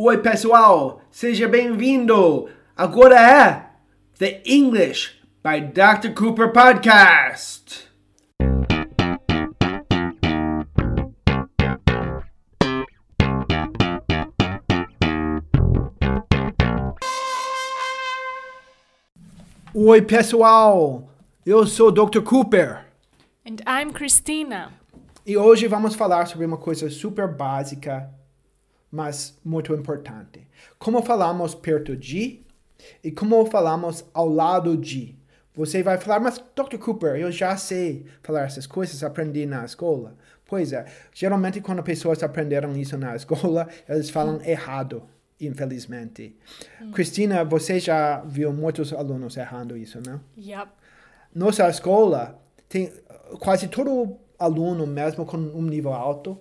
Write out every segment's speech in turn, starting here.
Oi, pessoal, seja bem-vindo. Agora é The English by Dr. Cooper Podcast. Oi, pessoal. Eu sou Dr. Cooper. And I'm Christina. E hoje vamos falar sobre uma coisa super básica, mas muito importante. Como falamos perto de e como falamos ao lado de. Você vai falar, mas Dr. Cooper, eu já sei falar essas coisas, aprendi na escola. Pois é, geralmente quando pessoas aprenderam isso na escola, eles falam errado, infelizmente. Cristina, você já viu muitos alunos errando isso, né? Yep. Nossa escola tem quase todo aluno, mesmo com um nível alto,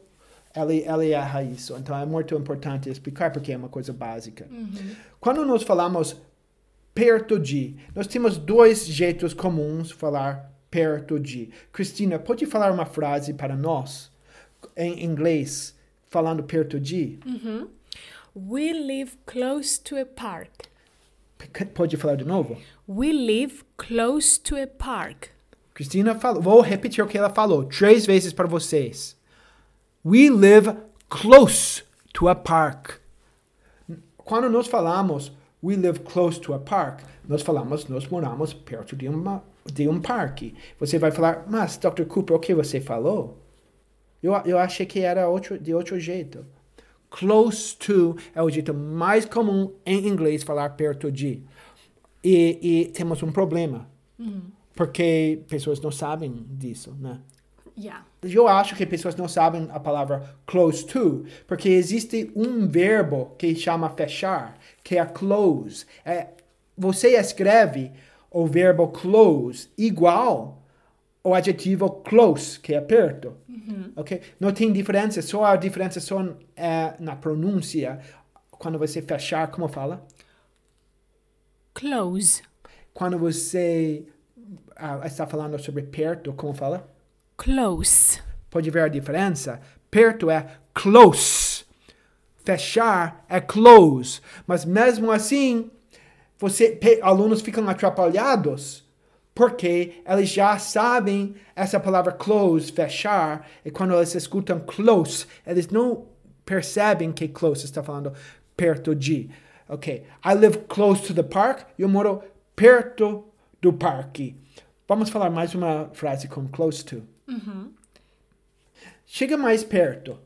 ele, ele erra isso. Então é muito importante explicar porque é uma coisa básica. Quando nós falamos perto de, nós temos dois jeitos comuns de falar perto de. Cristina, pode falar uma frase para nós em inglês falando perto de? We live close to a park. P- Pode falar de novo? We live close to a park. Cristina falou, vou repetir o que ela falou três vezes para vocês. We live close to a park. Quando nós falamos we live close to a park, nós falamos nós moramos perto de, uma, de um parque. Você vai falar, mas Dr. Cooper, o que você falou? Eu, eu achei que era outro, de outro jeito. Close to é o jeito mais comum em inglês falar perto de. E, e temos um problema. Porque pessoas não sabem disso, né? Yeah. Eu acho que pessoas não sabem a palavra close to, porque existe um verbo que chama fechar, que é close. É, você escreve o verbo close igual ao adjetivo close, que é perto. Ok? Não tem diferença, só a diferença só é na pronúncia. Quando você fechar, como fala? Close. Quando você ah, está falando sobre perto, como fala? Close. Pode ver a diferença? Perto é close. Fechar é close. Mas mesmo assim, você, alunos ficam atrapalhados porque eles já sabem essa palavra close, fechar, e quando eles escutam close, eles não percebem que close está falando perto de. Ok, I live close to the park, eu moro perto do parque. Vamos falar mais uma frase com close to. Chega mais perto.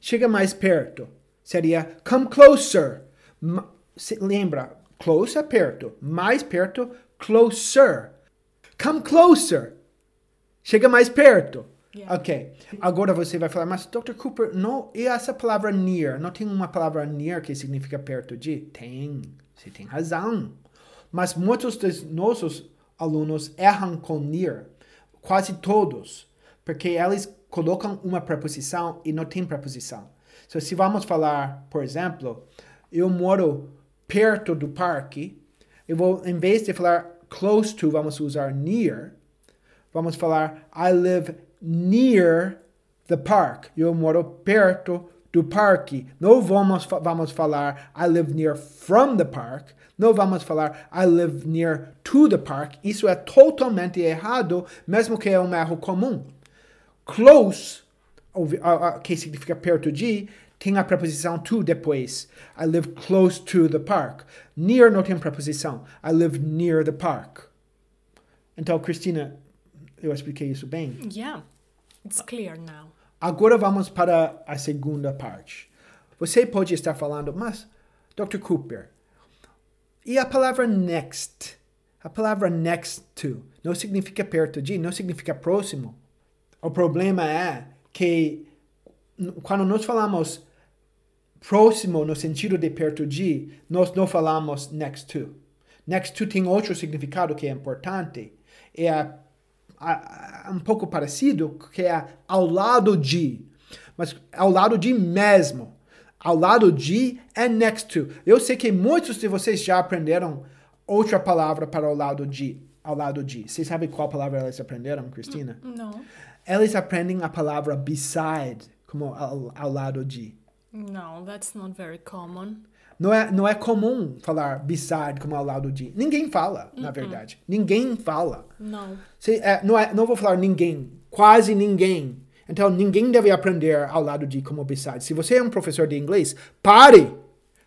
Chega mais perto. Seria come closer. Ma- se- lembra, close é perto. Mais perto, closer. Come closer. Chega mais perto. Yeah. Ok. Agora você vai falar, mas Dr. Cooper, não, e essa palavra near? Não tem uma palavra near que significa perto de? Tem. Você tem razão. Mas muitos dos nossos alunos erram com near. Quase todos. Porque eles colocam uma preposição e não tem preposição. So, se vamos falar, por exemplo, eu moro perto do parque, eu vou, em vez de falar close to, vamos usar near. Vamos falar I live near the park. Eu moro perto do parque. Não vamos, vamos falar I live near from the park. Não vamos falar I live near to the park. Isso é totalmente errado, mesmo que é um erro comum. Close, que significa perto de, tem a preposição to depois. I live close to the park. Near não tem preposição. I live near the park. Então, Cristina, eu expliquei isso bem? Yeah. It's clear now. Agora vamos para a segunda parte. Você pode estar falando, mas, Dr. Cooper, e a palavra next? A palavra next to não significa perto de, não significa próximo. O problema é que quando nós falamos próximo no sentido de perto de, nós não falamos next to. Next to tem outro significado que é importante. É a- um pouco parecido, que é ao lado de. Mas ao lado de mesmo. Ao lado de é next to. Eu sei que muitos de vocês já aprenderam outra palavra para o lado de. Ao lado de. Vocês sabem qual palavra eles aprenderam, Cristina? No. Eles aprendem a palavra beside, como ao, ao lado de. No, that's not very common. Não é, não é comum falar beside como ao lado de. Ninguém fala, na verdade. Ninguém fala. No. Se, é, não, é, não vou falar ninguém, quase ninguém. Então, ninguém deve aprender ao lado de como beside. Se você é um professor de inglês, pare!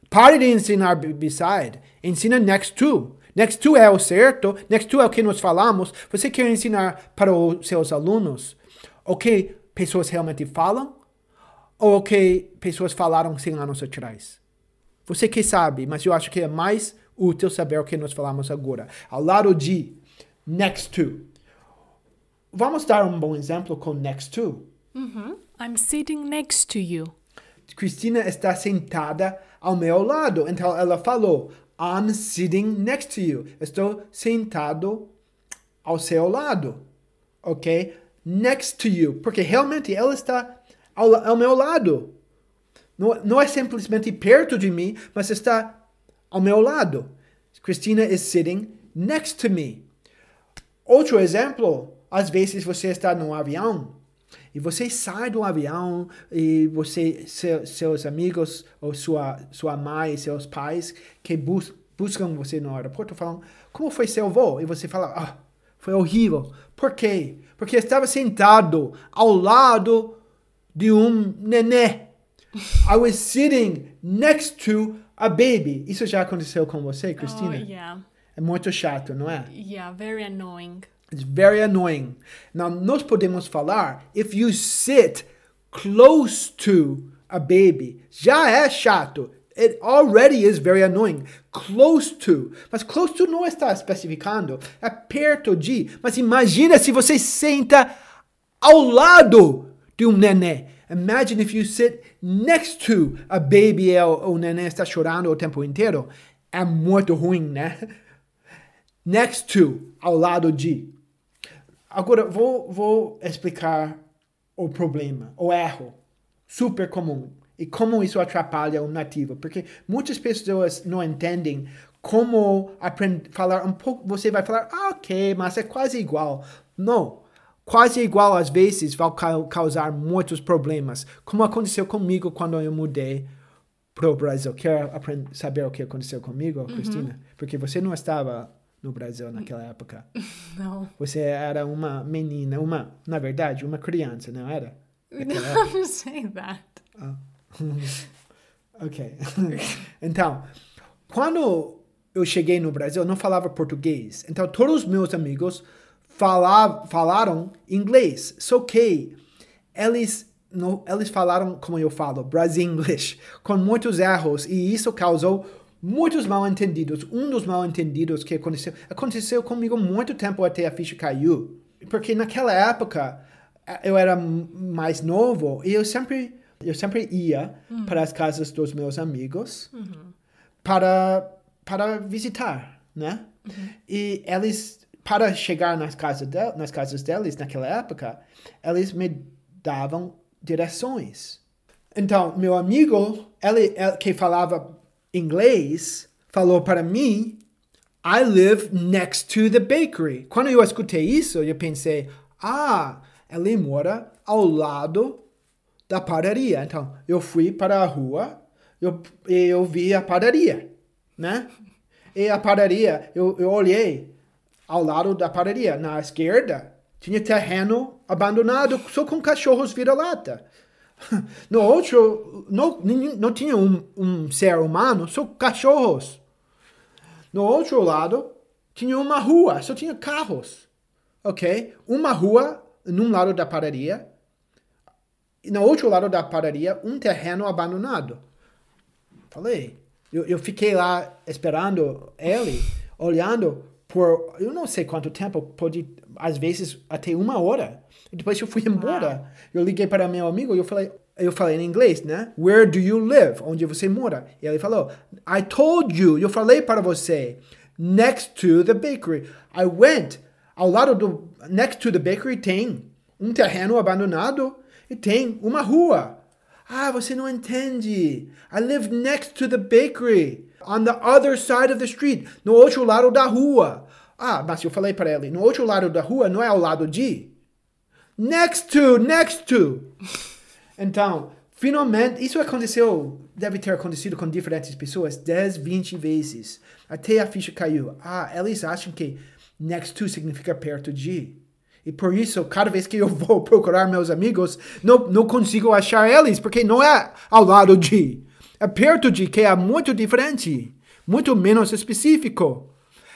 Pare de ensinar be- beside. Ensina next to. Next to é o certo, next to é o que nós falamos. Você quer ensinar para os seus alunos o que pessoas realmente falam ou o que pessoas falaram 100 anos atrás? Você que sabe, mas eu acho que é mais útil saber o que nós falamos agora. Ao lado de next to. Vamos dar um bom exemplo com next to. I'm sitting next to you. Cristina está sentada ao meu lado. Então ela falou: I'm sitting next to you. Estou sentado ao seu lado. Ok? Next to you. Porque realmente ela está ao, ao meu lado. Não, não é simplesmente perto de mim, mas está ao meu lado. Christina is sitting next to me. Outro exemplo, às vezes você está num avião e você sai do avião e você, seu- seus amigos ou sua, sua mãe, seus pais que bus, buscam você no aeroporto falam, como foi seu voo? E você fala, ah, foi horrível. Por quê? Porque estava sentado ao lado de um nenê. I was sitting next to a baby. Isso já aconteceu com você, Cristina? Oh, yeah. É muito chato, não é? Yeah, very annoying. It's very annoying. Now, nós podemos falar, if you sit close to a baby, já é chato. It already is very annoying. Close to. Mas close to não está especificando. É perto de. Mas imagina se você senta ao lado de um nenê. Imagine if you sit next to a baby e o, nenê está chorando o tempo inteiro. É muito ruim, né? Next to, ao lado de. Agora, vou, vou explicar o problema, o erro super comum e como isso atrapalha o nativo, porque muitas pessoas não entendem como aprender falar um pouco. Você vai falar, ah, ok, mas é quase igual. Não, quase igual às vezes vai ca- causar muitos problemas, como aconteceu comigo quando eu mudei para o Brasil. Quer saber o que aconteceu comigo, Cristina? Porque você não estava no Brasil naquela época. No. Você era uma menina, uma, na verdade, uma criança, não era? Don't say that. Ok. então, quando eu cheguei no Brasil, eu não falava português. Então, todos os meus amigos falavam, falaram inglês. Só que eles, não, eles falaram, como eu falo, Brasil English, com muitos erros. E isso causou muitos mal entendidos. Um dos mal entendidos que aconteceu, aconteceu comigo muito tempo até a ficha caiu. Porque naquela época, eu era mais novo e eu sempre, eu sempre ia para as casas dos meus amigos para, para visitar, né? E eles, para chegar nas casas, del, nas casas deles naquela época, eles me davam direções. Então, meu amigo, ele, ele que falava inglês, falou para mim, I live next to the bakery. Quando eu escutei isso, eu pensei, ah, ele mora ao lado da padaria. Então, eu fui para a rua eu, eu vi a padaria, né? E a padaria, eu, eu olhei ao lado da padaria, na esquerda, tinha terreno abandonado só com cachorros vira-lata. No outro, não, não tinha um, um ser humano, só cachorros. No outro lado, tinha uma rua, só tinha carros. Ok? Uma rua num lado da padaria, e no outro lado da padaria, um terreno abandonado. Falei. Eu, eu fiquei lá esperando ele, olhando por, eu não sei quanto tempo, pode, às vezes até uma hora. E depois eu fui embora. Eu liguei para meu amigo e eu falei, eu falei em inglês, né? Where do you live? Onde você mora? E ele falou, I told you, eu falei para você, next to the bakery. I went, ao lado do, next to the bakery tem um terreno abandonado e tem uma rua. Ah, você não entende. I live next to the bakery. On the other side of the street. No outro lado da rua. Ah, mas eu falei para ele, no outro lado da rua não é ao lado de. Next to, next to. Então, Finalmente, isso aconteceu, deve ter acontecido com diferentes pessoas 10, 20 vezes. Até a ficha caiu. Ah, eles acham que next to significa perto de. E por isso, cada vez que eu vou procurar meus amigos, não, não consigo achar eles, porque não é ao lado de. Perto de, que é muito diferente, muito menos específico.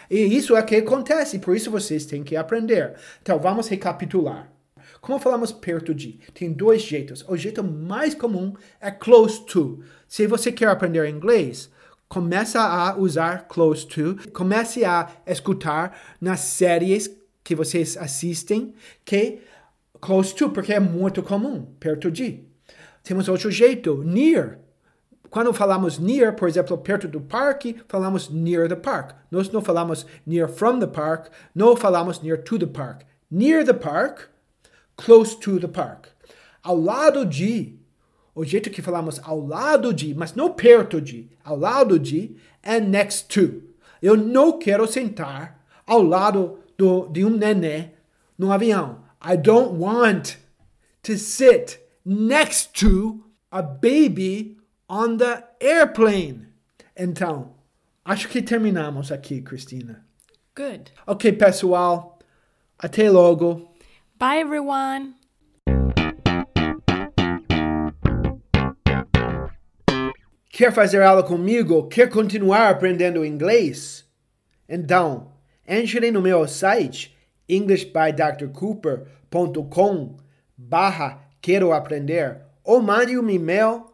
E isso é que acontece, por isso vocês têm que aprender. Então, vamos recapitular. Como falamos perto de? Tem dois jeitos. O jeito mais comum é close to. Se você quer aprender inglês, comece a usar close to. Comece a escutar nas séries que vocês assistem que close to, porque é muito comum, perto de. Temos outro jeito, near. Quando falamos near, por exemplo, perto do parque, falamos near the park. Nós não falamos near from the park, não falamos near to the park. Near the park close to the park. Ao lado de, o jeito que falamos ao lado de, mas não perto de, ao lado de é next to. Eu não quero sentar ao lado do, de um nenê no avião. I don't want to sit next to a baby on the airplane. Então, acho que terminamos aqui, Cristina. Good. Ok, pessoal. Até logo. Bye, everyone. Quer fazer aula comigo? Quer continuar aprendendo inglês? Então, entre no meu site englishbydrcooper.com barra quero aprender ou mande um e-mail